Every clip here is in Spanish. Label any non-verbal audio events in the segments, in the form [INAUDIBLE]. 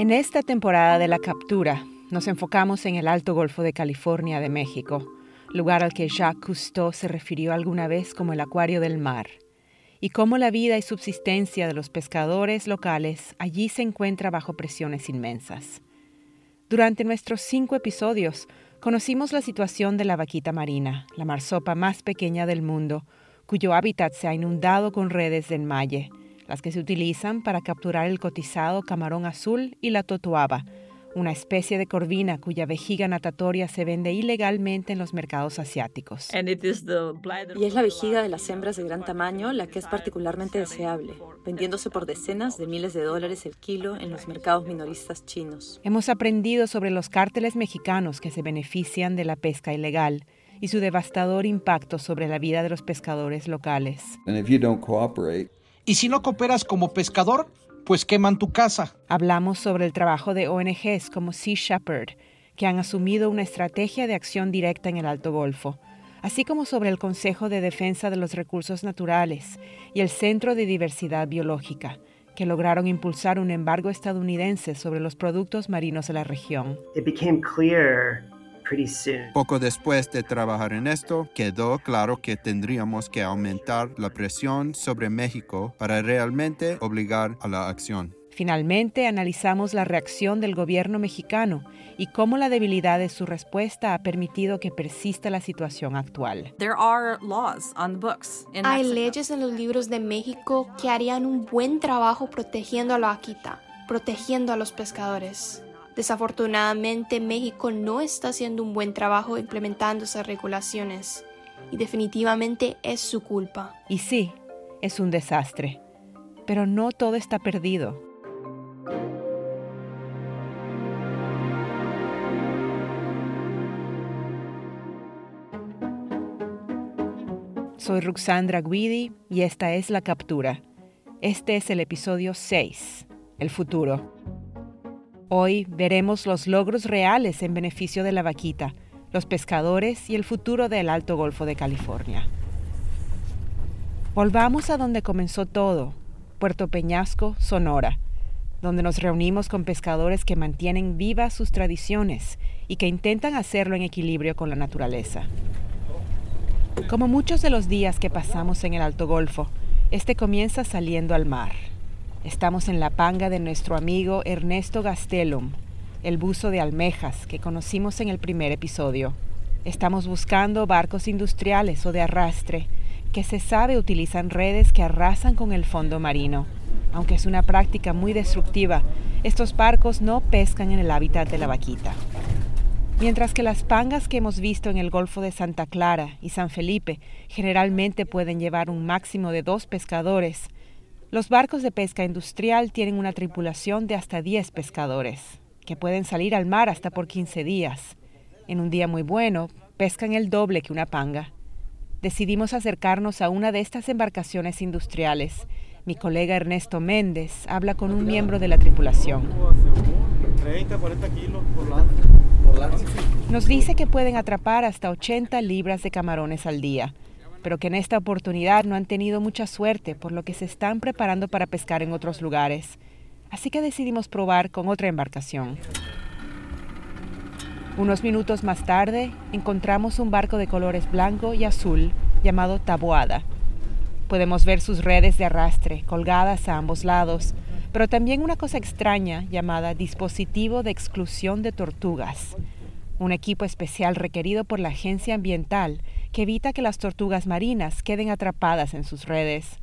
En esta temporada de la captura, nos enfocamos en el Alto Golfo de California de México, lugar al que Jacques Cousteau se refirió alguna vez como el acuario del mar, y cómo la vida y subsistencia de los pescadores locales allí se encuentra bajo presiones inmensas. Durante nuestros cinco episodios, conocimos la situación de la vaquita marina, la marsopa más pequeña del mundo, cuyo hábitat se ha inundado con redes de enmalle, las que se utilizan para capturar el cotizado camarón azul y la totuaba, una especie de corvina cuya vejiga natatoria se vende ilegalmente en los mercados asiáticos. Y es la vejiga de las hembras de gran tamaño la que es particularmente deseable, vendiéndose por decenas de miles de dólares el kilo en los mercados minoristas chinos. Hemos aprendido sobre los cárteles mexicanos que se benefician de la pesca ilegal y su devastador impacto sobre la vida de los pescadores locales. Y si no cooperas como pescador, pues queman tu casa. Hablamos sobre el trabajo de ONGs como Sea Shepherd, que han asumido una estrategia de acción directa en el Alto Golfo, así como sobre el Consejo de Defensa de los Recursos Naturales y el Centro de Diversidad Biológica, que lograron impulsar un embargo estadounidense sobre los productos marinos de la región. Poco después de trabajar en esto, quedó claro que tendríamos que aumentar la presión sobre México para realmente obligar a la acción. Finalmente, analizamos la reacción del gobierno mexicano y cómo la debilidad de su respuesta ha permitido que persista la situación actual. Hay leyes en los libros de México que harían un buen trabajo protegiendo a la vaquita, protegiendo a los pescadores. Desafortunadamente, México no está haciendo un buen trabajo implementando esas regulaciones y definitivamente es su culpa. Y sí, es un desastre, pero no todo está perdido. Soy Ruxandra Guidi y esta es La Captura. Este es el episodio 6, El futuro. Hoy veremos los logros reales en beneficio de la vaquita, los pescadores y el futuro del Alto Golfo de California. Volvamos a donde comenzó todo, Puerto Peñasco, Sonora, donde nos reunimos con pescadores que mantienen vivas sus tradiciones y que intentan hacerlo en equilibrio con la naturaleza. Como muchos de los días que pasamos en el Alto Golfo, este comienza saliendo al mar. Estamos en la panga de nuestro amigo Ernesto Gastelum, el buzo de almejas que conocimos en el primer episodio. Estamos buscando barcos industriales o de arrastre que se sabe utilizan redes que arrasan con el fondo marino. Aunque es una práctica muy destructiva, estos barcos no pescan en el hábitat de la vaquita. Mientras que las pangas que hemos visto en el Golfo de Santa Clara y San Felipe generalmente pueden llevar un máximo de dos pescadores, los barcos de pesca industrial tienen una tripulación de hasta 10 pescadores, que pueden salir al mar hasta por 15 días. En un día muy bueno, pescan el doble que una panga. Decidimos acercarnos a una de estas embarcaciones industriales. Mi colega Ernesto Méndez habla con un miembro de la tripulación. Nos dice que pueden atrapar hasta 80 libras de camarones al día pero que en esta oportunidad no han tenido mucha suerte, por lo que se están preparando para pescar en otros lugares. Así que decidimos probar con otra embarcación. Unos minutos más tarde, encontramos un barco de colores blanco y azul llamado Taboada. Podemos ver sus redes de arrastre colgadas a ambos lados, pero también una cosa extraña llamada dispositivo de exclusión de tortugas, un equipo especial requerido por la agencia ambiental que evita que las tortugas marinas queden atrapadas en sus redes.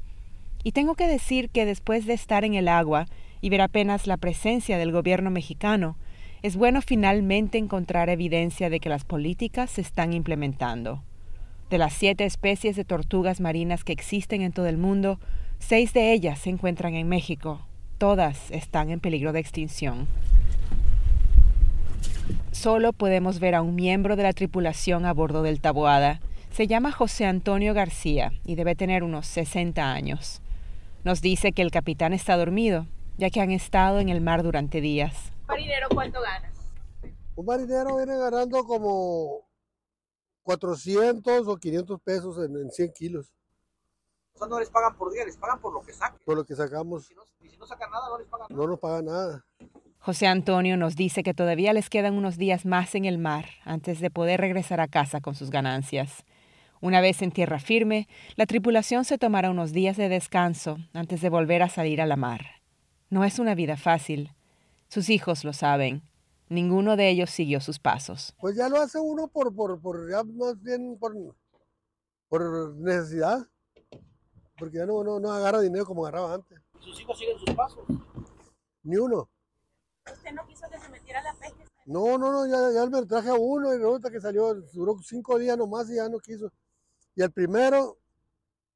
Y tengo que decir que después de estar en el agua y ver apenas la presencia del gobierno mexicano, es bueno finalmente encontrar evidencia de que las políticas se están implementando. De las siete especies de tortugas marinas que existen en todo el mundo, seis de ellas se encuentran en México. Todas están en peligro de extinción. Solo podemos ver a un miembro de la tripulación a bordo del Taboada, se llama José Antonio García y debe tener unos 60 años. Nos dice que el capitán está dormido, ya que han estado en el mar durante días. ¿Marinero cuánto ganas? Un marinero viene ganando como 400 o 500 pesos en, 100 kilos. O sea, no les pagan por día, les pagan por lo que saquen. Por lo que sacamos. Y si no, sacan nada, no les pagan nada. No nos pagan nada. José Antonio nos dice que todavía les quedan unos días más en el mar antes de poder regresar a casa con sus ganancias. Una vez en tierra firme, la tripulación se tomará unos días de descanso antes de volver a salir a la mar. No es una vida fácil. Sus hijos lo saben. Ninguno de ellos siguió sus pasos. Pues ya lo hace uno por, por, por ya más bien por, por necesidad. Porque ya no, no, no agarra dinero como agarraba antes. ¿Sus hijos siguen sus pasos? Ni uno. ¿Usted no quiso que se metiera a la pesca? No, no, no, ya, ya me traje a uno y resulta que salió, duró cinco días nomás y ya no quiso. Y el primero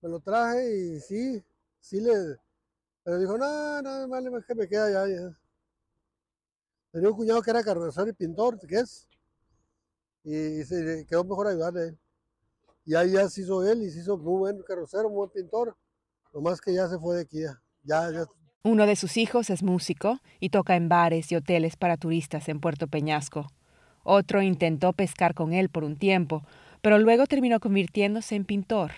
me lo traje y sí, sí le. Pero dijo, no, no, vale, que me queda ya. ya. Tenía un cuñado que era carrocero y pintor, ¿qué es? Y, se quedó mejor ayudarle. Y ahí ya se hizo él y se hizo muy buen carrocero, muy buen pintor. Nomás que ya se fue de aquí. Ya, ya. Uno de sus hijos es músico y toca en bares y hoteles para turistas en Puerto Peñasco. Otro intentó pescar con él por un tiempo, pero luego terminó convirtiéndose en pintor.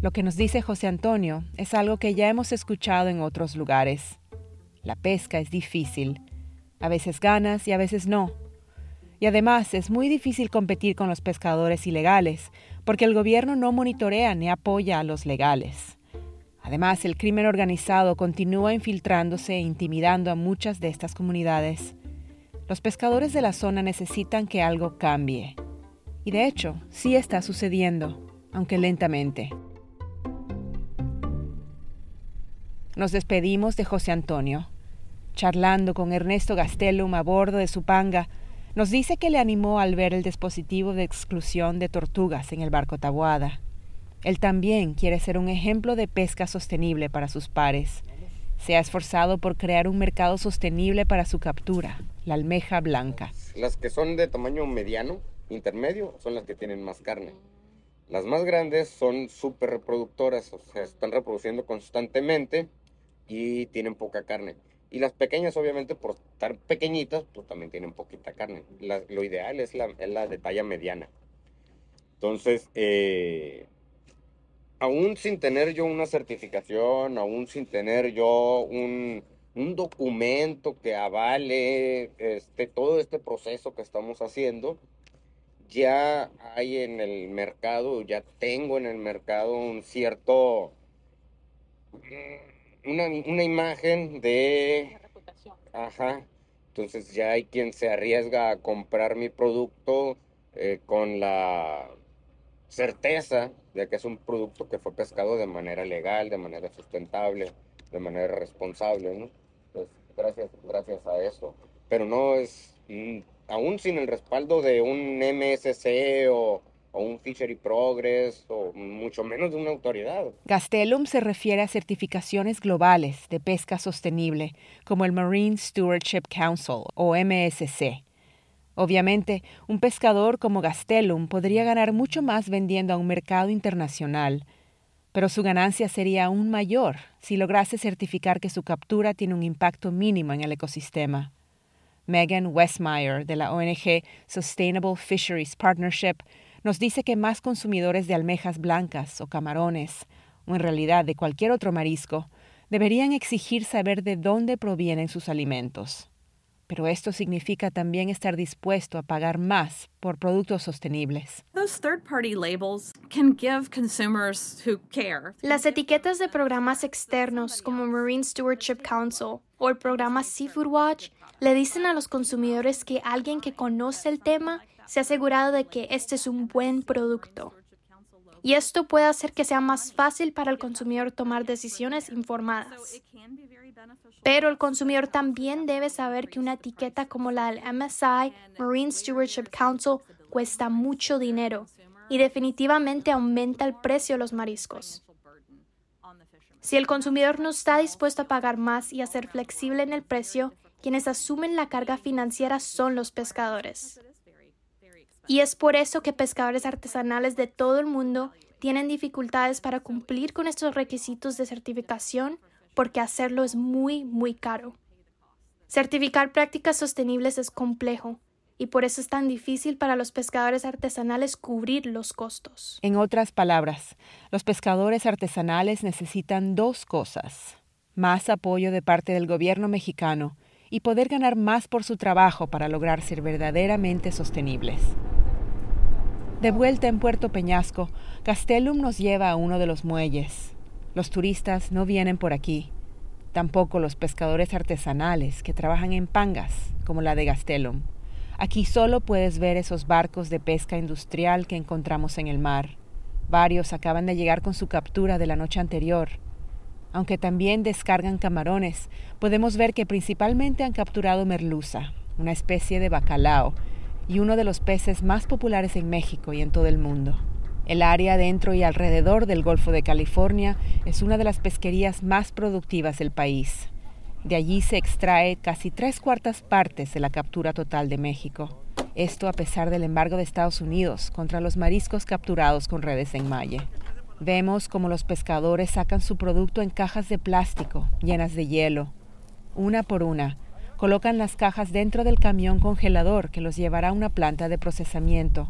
Lo que nos dice José Antonio es algo que ya hemos escuchado en otros lugares. La pesca es difícil. A veces ganas y a veces no. Y además es muy difícil competir con los pescadores ilegales, porque el gobierno no monitorea ni apoya a los legales. Además, el crimen organizado continúa infiltrándose e intimidando a muchas de estas comunidades. Los pescadores de la zona necesitan que algo cambie. Y de hecho, sí está sucediendo, aunque lentamente. Nos despedimos de José Antonio. Charlando con Ernesto Gastelum a bordo de su panga, nos dice que le animó al ver el dispositivo de exclusión de tortugas en el barco Tabuada. Él también quiere ser un ejemplo de pesca sostenible para sus pares. Se ha esforzado por crear un mercado sostenible para su captura, la almeja blanca. Las que son de tamaño mediano, intermedio, son las que tienen más carne. Las más grandes son súper reproductoras, o sea, están reproduciendo constantemente y tienen poca carne. Y las pequeñas, obviamente, por estar pequeñitas, pues también tienen poquita carne. lo ideal es la, la, de talla mediana. Entonces, eh, aún sin tener yo una certificación, aún sin tener yo un, un documento que avale este, todo este proceso que estamos haciendo, ya hay en el mercado, ya tengo en el mercado un cierto, mm, una, una imagen de... reputación. Ajá. Entonces ya hay quien se arriesga a comprar mi producto eh, con la certeza de que es un producto que fue pescado de manera legal, de manera sustentable, de manera responsable, ¿no? Pues gracias, gracias a eso. Pero no es, mm, aún sin el respaldo de un MSC o, un Fishery Progress o mucho menos de una autoridad. Gastelum se refiere a certificaciones globales de pesca sostenible, como el Marine Stewardship Council o MSC. Obviamente, un pescador como Gastelum podría ganar mucho más vendiendo a un mercado internacional, pero su ganancia sería aún mayor si lograse certificar que su captura tiene un impacto mínimo en el ecosistema. Megan Westmeyer de la ONG Sustainable Fisheries Partnership nos dice que más consumidores de almejas blancas o camarones, o en realidad de cualquier otro marisco, deberían exigir saber de dónde provienen sus alimentos. Pero esto significa también estar dispuesto a pagar más por productos sostenibles. Las etiquetas de programas externos como Marine Stewardship Council o el programa Seafood Watch le dicen a los consumidores que alguien que conoce el tema se ha asegurado de que este es un buen producto. Y esto puede hacer que sea más fácil para el consumidor tomar decisiones informadas. Pero el consumidor también debe saber que una etiqueta como la del MSI, Marine Stewardship Council, cuesta mucho dinero y definitivamente aumenta el precio de los mariscos. Si el consumidor no está dispuesto a pagar más y a ser flexible en el precio, quienes asumen la carga financiera son los pescadores. Y es por eso que pescadores artesanales de todo el mundo tienen dificultades para cumplir con estos requisitos de certificación porque hacerlo es muy, muy caro. Certificar prácticas sostenibles es complejo y por eso es tan difícil para los pescadores artesanales cubrir los costos. En otras palabras, los pescadores artesanales necesitan dos cosas. Más apoyo de parte del gobierno mexicano y poder ganar más por su trabajo para lograr ser verdaderamente sostenibles. De vuelta en Puerto Peñasco, Castellum nos lleva a uno de los muelles. Los turistas no vienen por aquí, tampoco los pescadores artesanales que trabajan en pangas, como la de Castellum. Aquí solo puedes ver esos barcos de pesca industrial que encontramos en el mar. Varios acaban de llegar con su captura de la noche anterior. Aunque también descargan camarones, podemos ver que principalmente han capturado merluza, una especie de bacalao, y uno de los peces más populares en México y en todo el mundo. El área dentro y alrededor del Golfo de California es una de las pesquerías más productivas del país. De allí se extrae casi tres cuartas partes de la captura total de México. Esto a pesar del embargo de Estados Unidos contra los mariscos capturados con redes en malle. Vemos como los pescadores sacan su producto en cajas de plástico llenas de hielo. Una por una, Colocan las cajas dentro del camión congelador que los llevará a una planta de procesamiento.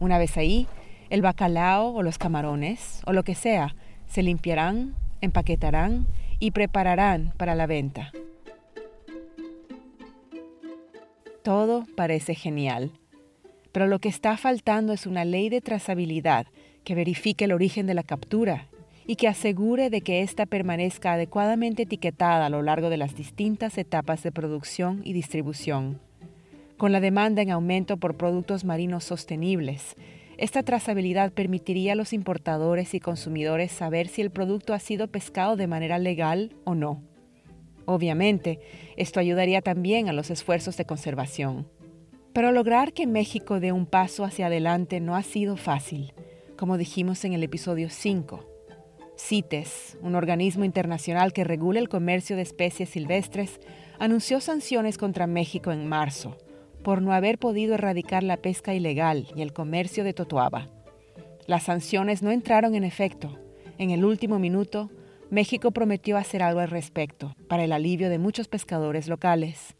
Una vez ahí, el bacalao o los camarones o lo que sea se limpiarán, empaquetarán y prepararán para la venta. Todo parece genial, pero lo que está faltando es una ley de trazabilidad que verifique el origen de la captura y que asegure de que ésta permanezca adecuadamente etiquetada a lo largo de las distintas etapas de producción y distribución. Con la demanda en aumento por productos marinos sostenibles, esta trazabilidad permitiría a los importadores y consumidores saber si el producto ha sido pescado de manera legal o no. Obviamente, esto ayudaría también a los esfuerzos de conservación. Pero lograr que México dé un paso hacia adelante no ha sido fácil, como dijimos en el episodio 5. CITES, un organismo internacional que regula el comercio de especies silvestres, anunció sanciones contra México en marzo por no haber podido erradicar la pesca ilegal y el comercio de totoaba. Las sanciones no entraron en efecto. En el último minuto, México prometió hacer algo al respecto para el alivio de muchos pescadores locales.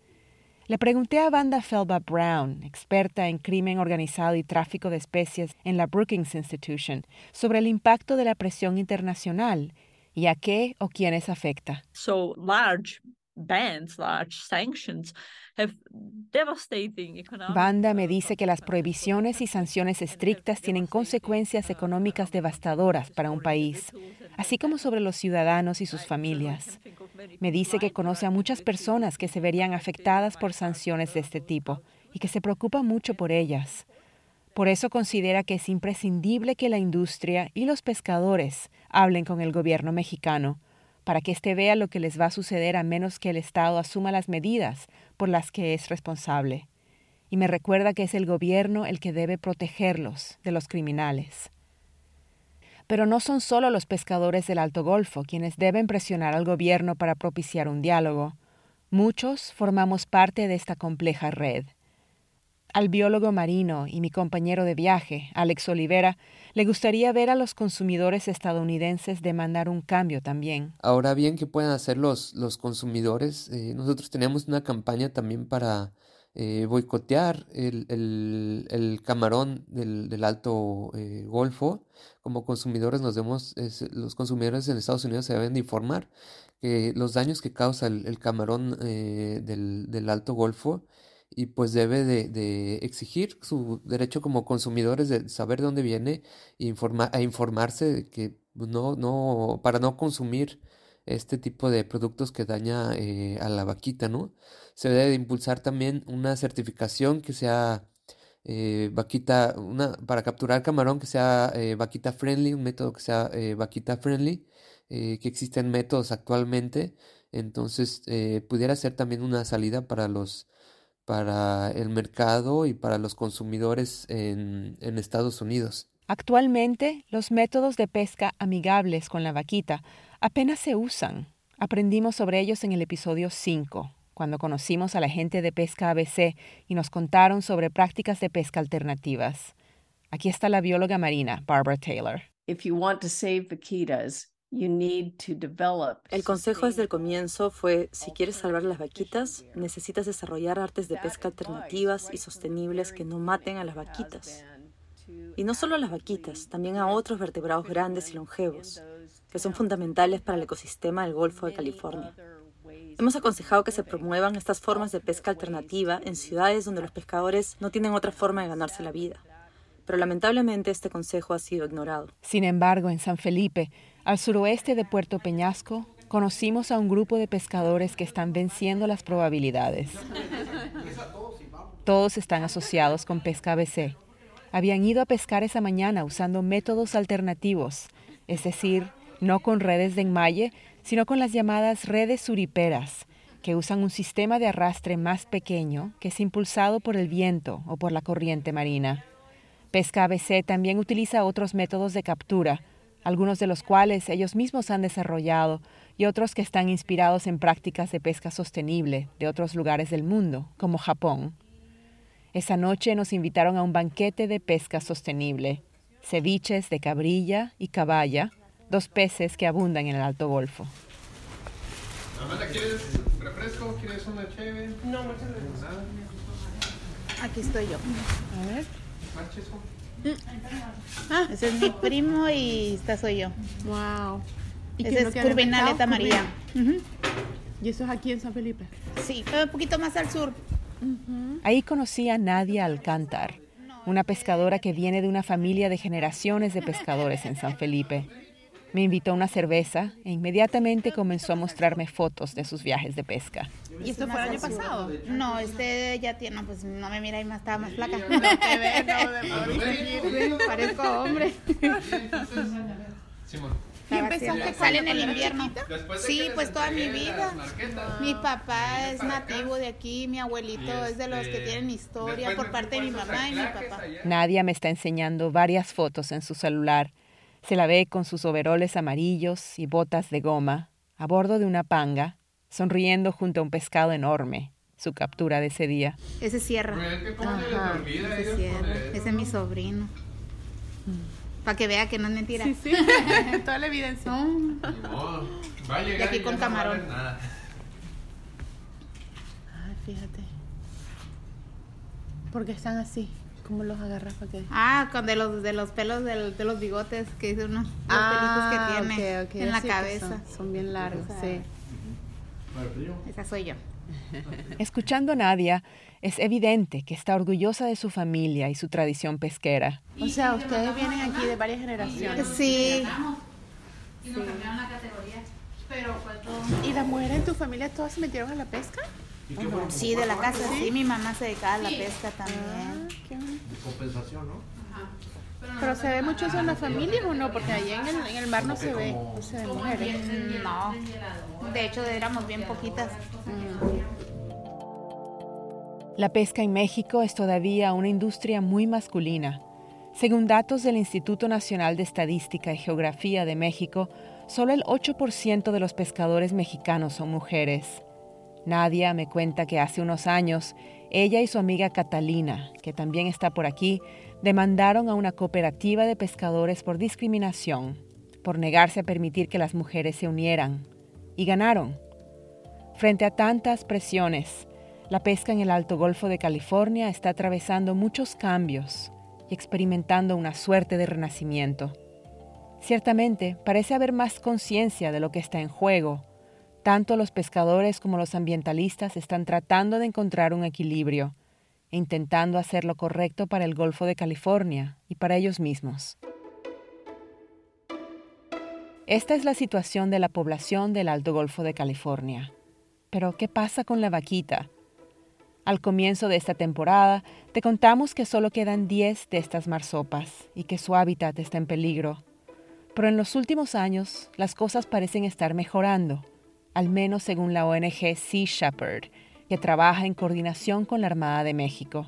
Le pregunté a Wanda Felba Brown, experta en crimen organizado y tráfico de especies en la Brookings Institution, sobre el impacto de la presión internacional y a qué o quiénes afecta. So large bans, large sanctions Banda me dice que las prohibiciones y sanciones estrictas tienen consecuencias económicas devastadoras para un país, así como sobre los ciudadanos y sus familias. Me dice que conoce a muchas personas que se verían afectadas por sanciones de este tipo y que se preocupa mucho por ellas. Por eso considera que es imprescindible que la industria y los pescadores hablen con el gobierno mexicano para que éste vea lo que les va a suceder a menos que el Estado asuma las medidas por las que es responsable. Y me recuerda que es el gobierno el que debe protegerlos de los criminales. Pero no son solo los pescadores del Alto Golfo quienes deben presionar al gobierno para propiciar un diálogo. Muchos formamos parte de esta compleja red. Al biólogo marino y mi compañero de viaje, Alex Olivera, le gustaría ver a los consumidores estadounidenses demandar un cambio también. Ahora bien, ¿qué pueden hacer los, los consumidores? Eh, nosotros tenemos una campaña también para eh, boicotear el, el, camarón del, del Alto eh, Golfo. Como consumidores nos demos, los consumidores en Estados Unidos se deben de informar que los daños que causa el, camarón del, del Alto Golfo y pues debe de, exigir su derecho como consumidores de saber de dónde viene e, e informarse de que no, no, para no consumir este tipo de productos que daña eh, a la vaquita, ¿no? Se debe de impulsar también una certificación que sea eh, vaquita, una, para capturar camarón que sea eh, vaquita friendly, un método que sea vaquita friendly, que existen métodos actualmente, entonces pudiera ser también una salida para los para el mercado y para los consumidores en, en Estados Unidos. Actualmente, los métodos de pesca amigables con la vaquita apenas se usan. Aprendimos sobre ellos en el episodio 5, cuando conocimos a la gente de Pesca ABC y nos contaron sobre prácticas de pesca alternativas. Aquí está la bióloga marina, Barbara Taylor. If you want to save vaquitas, el consejo desde el comienzo fue, si quieres salvar las vaquitas, necesitas desarrollar artes de pesca alternativas y sostenibles que no maten a las vaquitas. Y no solo a las vaquitas, también a otros vertebrados grandes y longevos, que son fundamentales para el ecosistema del Golfo de California. Hemos aconsejado que se promuevan estas formas de pesca alternativa en ciudades donde los pescadores no tienen otra forma de ganarse la vida. Pero lamentablemente este consejo ha sido ignorado. Sin embargo, en San Felipe, al suroeste de Puerto Peñasco, conocimos a un grupo de pescadores que están venciendo las probabilidades. Todos están asociados con Pesca ABC. Habían ido a pescar esa mañana usando métodos alternativos, es decir, no con redes de enmalle, sino con las llamadas redes suriperas, que usan un sistema de arrastre más pequeño que es impulsado por el viento o por la corriente marina. Pesca ABC también utiliza otros métodos de captura, algunos de los cuales ellos mismos han desarrollado y otros que están inspirados en prácticas de pesca sostenible de otros lugares del mundo, como Japón. Esa noche nos invitaron a un banquete de pesca sostenible, ceviches de cabrilla y caballa, dos peces que abundan en el Alto Golfo. Amanda, ¿quieres refresco? ¿Quieres una chévere? No, muchas gracias. Aquí estoy yo. A ver. Ah, ese es mi primo y esta soy yo. Wow. ¿Y Ese es Curvinaleta María. ¿Y eso es aquí en San Felipe? Sí, un poquito más al sur. Ahí conocí a Nadia Alcántar, una pescadora que viene de una familia de generaciones de pescadores en San Felipe. Me invitó a una cerveza e inmediatamente comenzó a mostrarme fotos de sus viajes de pesca. ¿Y esto fue el año pasado? No, este ya tiene, no, pues no me mira y más, estaba más flaca. No te ve, [LAUGHS] no, Parezco hombre. ¿Y empezaste sale en el invierno? Sí, pues toda mi vida. Mi papá es nativo de aquí, mi abuelito es de los que tienen historia por parte de mi mamá y mi papá. Nadia me está enseñando varias fotos en su celular se la ve con sus overoles amarillos y botas de goma, a bordo de una panga, sonriendo junto a un pescado enorme, su captura de ese día. Ese cierra. Ajá, ese cierra. Ese es mi sobrino. Para que vea que no es mentira. Sí, sí. [LAUGHS] Toda la evidencia. No. Va a llegar y aquí con camarón. No nada. Ay, fíjate. ¿Por qué están así? ¿Cómo los agarras para qué? Ah, con de los, de los pelos del, de los bigotes, que dice uno, los ah, pelitos que tiene ok, ok. en la Sí, cabeza. Son, son bien largos, sí. Esa soy yo. [LAUGHS] Escuchando a Nadia, es evidente que está orgullosa de su familia y su tradición pesquera. O sea, ustedes vienen aquí de varias generaciones. Sí. ¿Y las mujeres en tu familia todas se metieron a la pesca? Sí, de la casa, sí. Mi mamá se dedicaba a la pesca también. Compensación, ¿no? Pero se ve mucho eso en las familias o no, porque allá en el, en el mar no se ve, no se ve mujeres. No. De hecho, éramos bien poquitas. La pesca en México es todavía una industria muy masculina. Según datos del Instituto Nacional de Estadística y Geografía de México, solo el 8% de los pescadores mexicanos son mujeres. Nadia me cuenta que hace unos años, ella y su amiga Catalina, que también está por aquí, demandaron a una cooperativa de pescadores por discriminación, por negarse a permitir que las mujeres se unieran. Y ganaron. Frente a tantas presiones, la pesca en el Alto Golfo de California está atravesando muchos cambios y experimentando una suerte de renacimiento. Ciertamente, parece haber más conciencia de lo que está en juego. Tanto los pescadores como los ambientalistas están tratando de encontrar un equilibrio e intentando hacer lo correcto para el Golfo de California y para ellos mismos. Esta es la situación de la población del Alto Golfo de California. Pero, ¿qué pasa con la vaquita? Al comienzo de esta temporada, te contamos que solo quedan 10 de estas marsopas y que su hábitat está en peligro. Pero en los últimos años, las cosas parecen estar mejorando, al menos según la ONG Sea Shepherd, que trabaja en coordinación con la Armada de México.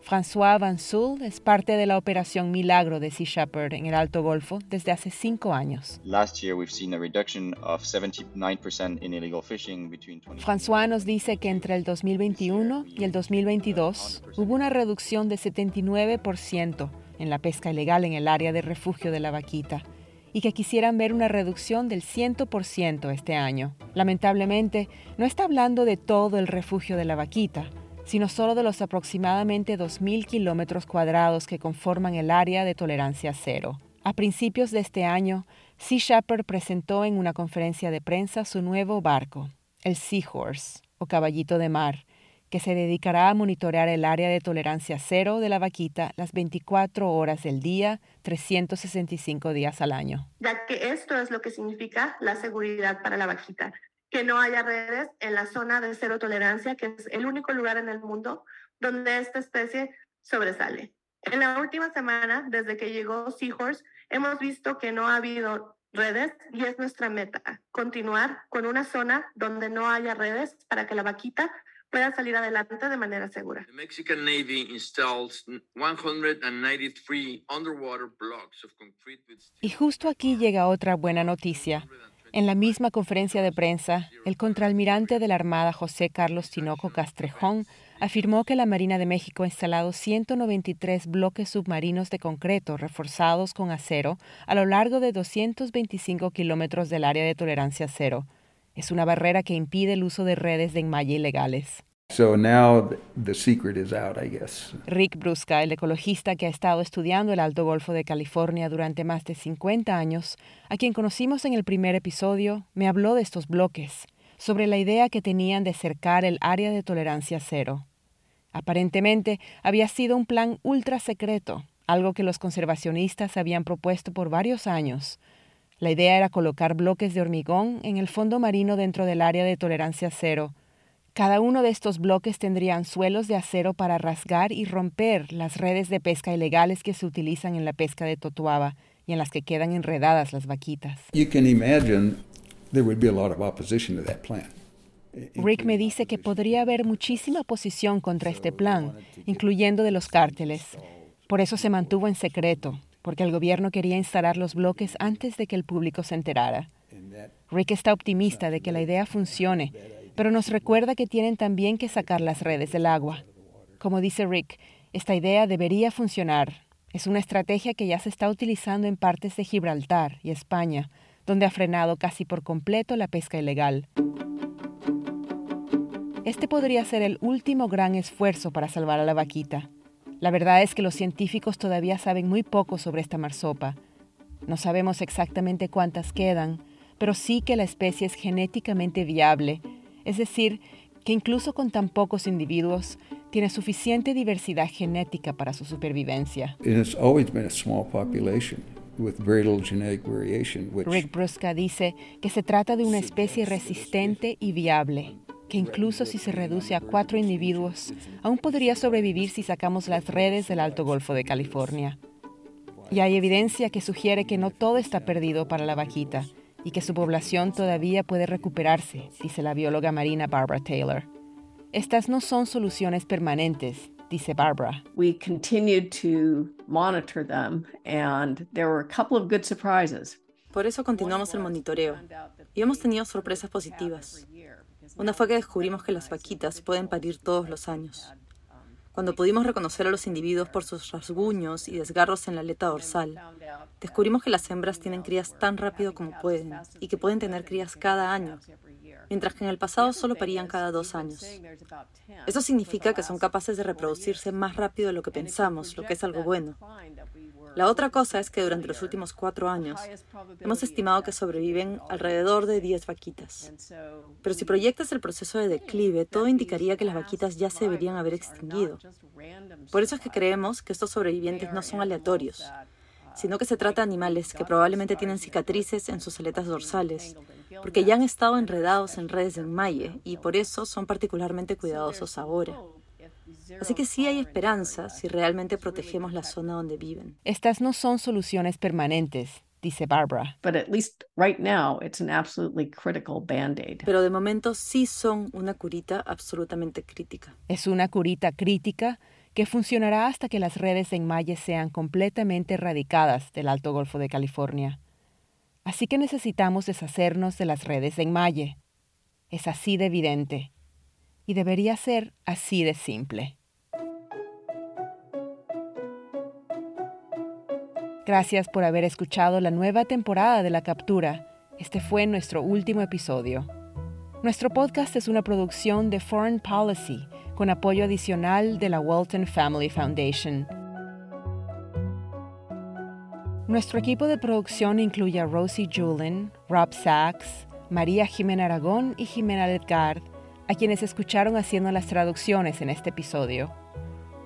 François Van Sul es parte de la operación Milagro de Sea Shepherd en el Alto Golfo desde hace cinco años. Last year, we've seen a reduction of 79% in illegal fishing between 20. François nos dice que entre el 2021 y el 2022 hubo una reducción de 79% en la pesca ilegal en el área de refugio de la vaquita y que quisieran ver una reducción del 100% este año. Lamentablemente, no está hablando de todo el refugio de la vaquita, sino solo de los aproximadamente 2.000 kilómetros cuadrados que conforman el área de tolerancia cero. A principios de este año, Sea Shepherd presentó en una conferencia de prensa su nuevo barco, el Seahorse, o caballito de mar, que se dedicará a monitorear el área de tolerancia cero de la vaquita las 24 horas del día, 365 días al año. Ya que esto es lo que significa la seguridad para la vaquita, que no haya redes en la zona de cero tolerancia, que es el único lugar en el mundo donde esta especie sobresale. En la última semana, desde que llegó Seahorse, hemos visto que no ha habido redes y es nuestra meta, continuar con una zona donde no haya redes para que la vaquita pueda salir adelante de manera segura. The Mexican Navy installs 193 underwater blocks of concrete with Y justo aquí llega otra buena noticia. En la misma conferencia de prensa, el contraalmirante de la Armada José Carlos Tinoco Castrejón afirmó que la Marina de México ha instalado 193 bloques submarinos de concreto reforzados con acero a lo largo de 225 kilómetros del área de tolerancia cero. Es una barrera que impide el uso de redes de enmalle ilegales. So now the secret is out, I guess. Rick Brusca, el ecologista que ha estado estudiando el Alto Golfo de California durante más de 50 años, a quien conocimos en el primer episodio, me habló de estos bloques, sobre la idea que tenían de cercar el área de tolerancia cero. Aparentemente había sido un plan ultra secreto, algo que los conservacionistas habían propuesto por varios años. La idea era colocar bloques de hormigón en el fondo marino dentro del área de tolerancia cero. Cada uno de estos bloques tendrían suelos de acero para rasgar y romper las redes de pesca ilegales que se utilizan en la pesca de totuaba y en las que quedan enredadas las vaquitas. You can imagine there would be a lot of opposition to that plan. Rick me dice que podría haber muchísima oposición contra este plan, incluyendo de los cárteles. Por eso se mantuvo en secreto, porque el gobierno quería instalar los bloques antes de que el público se enterara. Rick está optimista de que la idea funcione, pero nos recuerda que tienen también que sacar las redes del agua. Como dice Rick, esta idea debería funcionar. Es una estrategia que ya se está utilizando en partes de Gibraltar y España, donde ha frenado casi por completo la pesca ilegal. Este podría ser el último gran esfuerzo para salvar a la vaquita. La verdad es que los científicos todavía saben muy poco sobre esta marsopa. No sabemos exactamente cuántas quedan, pero sí que la especie es genéticamente viable es decir, que incluso con tan pocos individuos, tiene suficiente diversidad genética para su supervivencia. Rick Brusca dice que se trata de una especie resistente y viable, que incluso si se reduce a cuatro individuos, aún podría sobrevivir si sacamos las redes del Alto Golfo de California. Y hay evidencia que sugiere que no todo está perdido para la vaquita y que su población todavía puede recuperarse, dice la bióloga marina Barbara Taylor. Estas no son soluciones permanentes, dice Barbara. We continued to monitor them and there were a couple of good surprises. Por eso continuamos el monitoreo y hemos tenido sorpresas positivas. Una fue que descubrimos que las vaquitas pueden parir todos los años. Cuando pudimos reconocer a los individuos por sus rasguños y desgarros en la aleta dorsal, descubrimos que las hembras tienen crías tan rápido como pueden y que pueden tener crías cada año, mientras que en el pasado solo parían cada dos años. Eso significa que son capaces de reproducirse más rápido de lo que pensamos, lo que es algo bueno. La otra cosa es que durante los últimos cuatro años hemos estimado que sobreviven alrededor de 10 vaquitas. Pero si proyectas el proceso de declive, todo indicaría que las vaquitas ya se deberían haber extinguido. Por eso es que creemos que estos sobrevivientes no son aleatorios, sino que se trata de animales que probablemente tienen cicatrices en sus aletas dorsales, porque ya han estado enredados en redes de enmalle y por eso son particularmente cuidadosos ahora. Así que sí hay esperanza si realmente protegemos la zona donde viven. Estas no son soluciones permanentes, dice Barbara. Pero de momento sí son una curita absolutamente crítica. Es una curita crítica que funcionará hasta que las redes de enmalle sean completamente erradicadas del Alto Golfo de California. Así que necesitamos deshacernos de las redes de enmalle. Es así de evidente. Y debería ser así de simple. Gracias por haber escuchado la nueva temporada de La Captura. Este fue nuestro último episodio. Nuestro podcast es una producción de Foreign Policy con apoyo adicional de la Walton Family Foundation. Nuestro equipo de producción incluye a Rosie Julin, Rob Sachs, María Jimena Aragón y Jimena Ledgard, a quienes escucharon haciendo las traducciones en este episodio.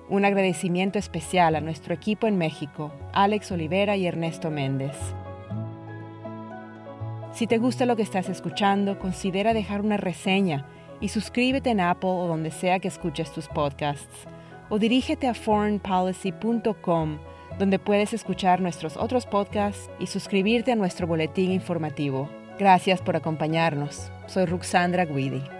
Un agradecimiento especial a nuestro equipo en México, Alex Olivera y Ernesto Méndez. Si te gusta lo que estás escuchando, considera dejar una reseña y suscríbete en Apple o donde sea que escuches tus podcasts. O dirígete a foreignpolicy.com, donde puedes escuchar nuestros otros podcasts y suscribirte a nuestro boletín informativo. Gracias por acompañarnos. Soy Ruxandra Guidi.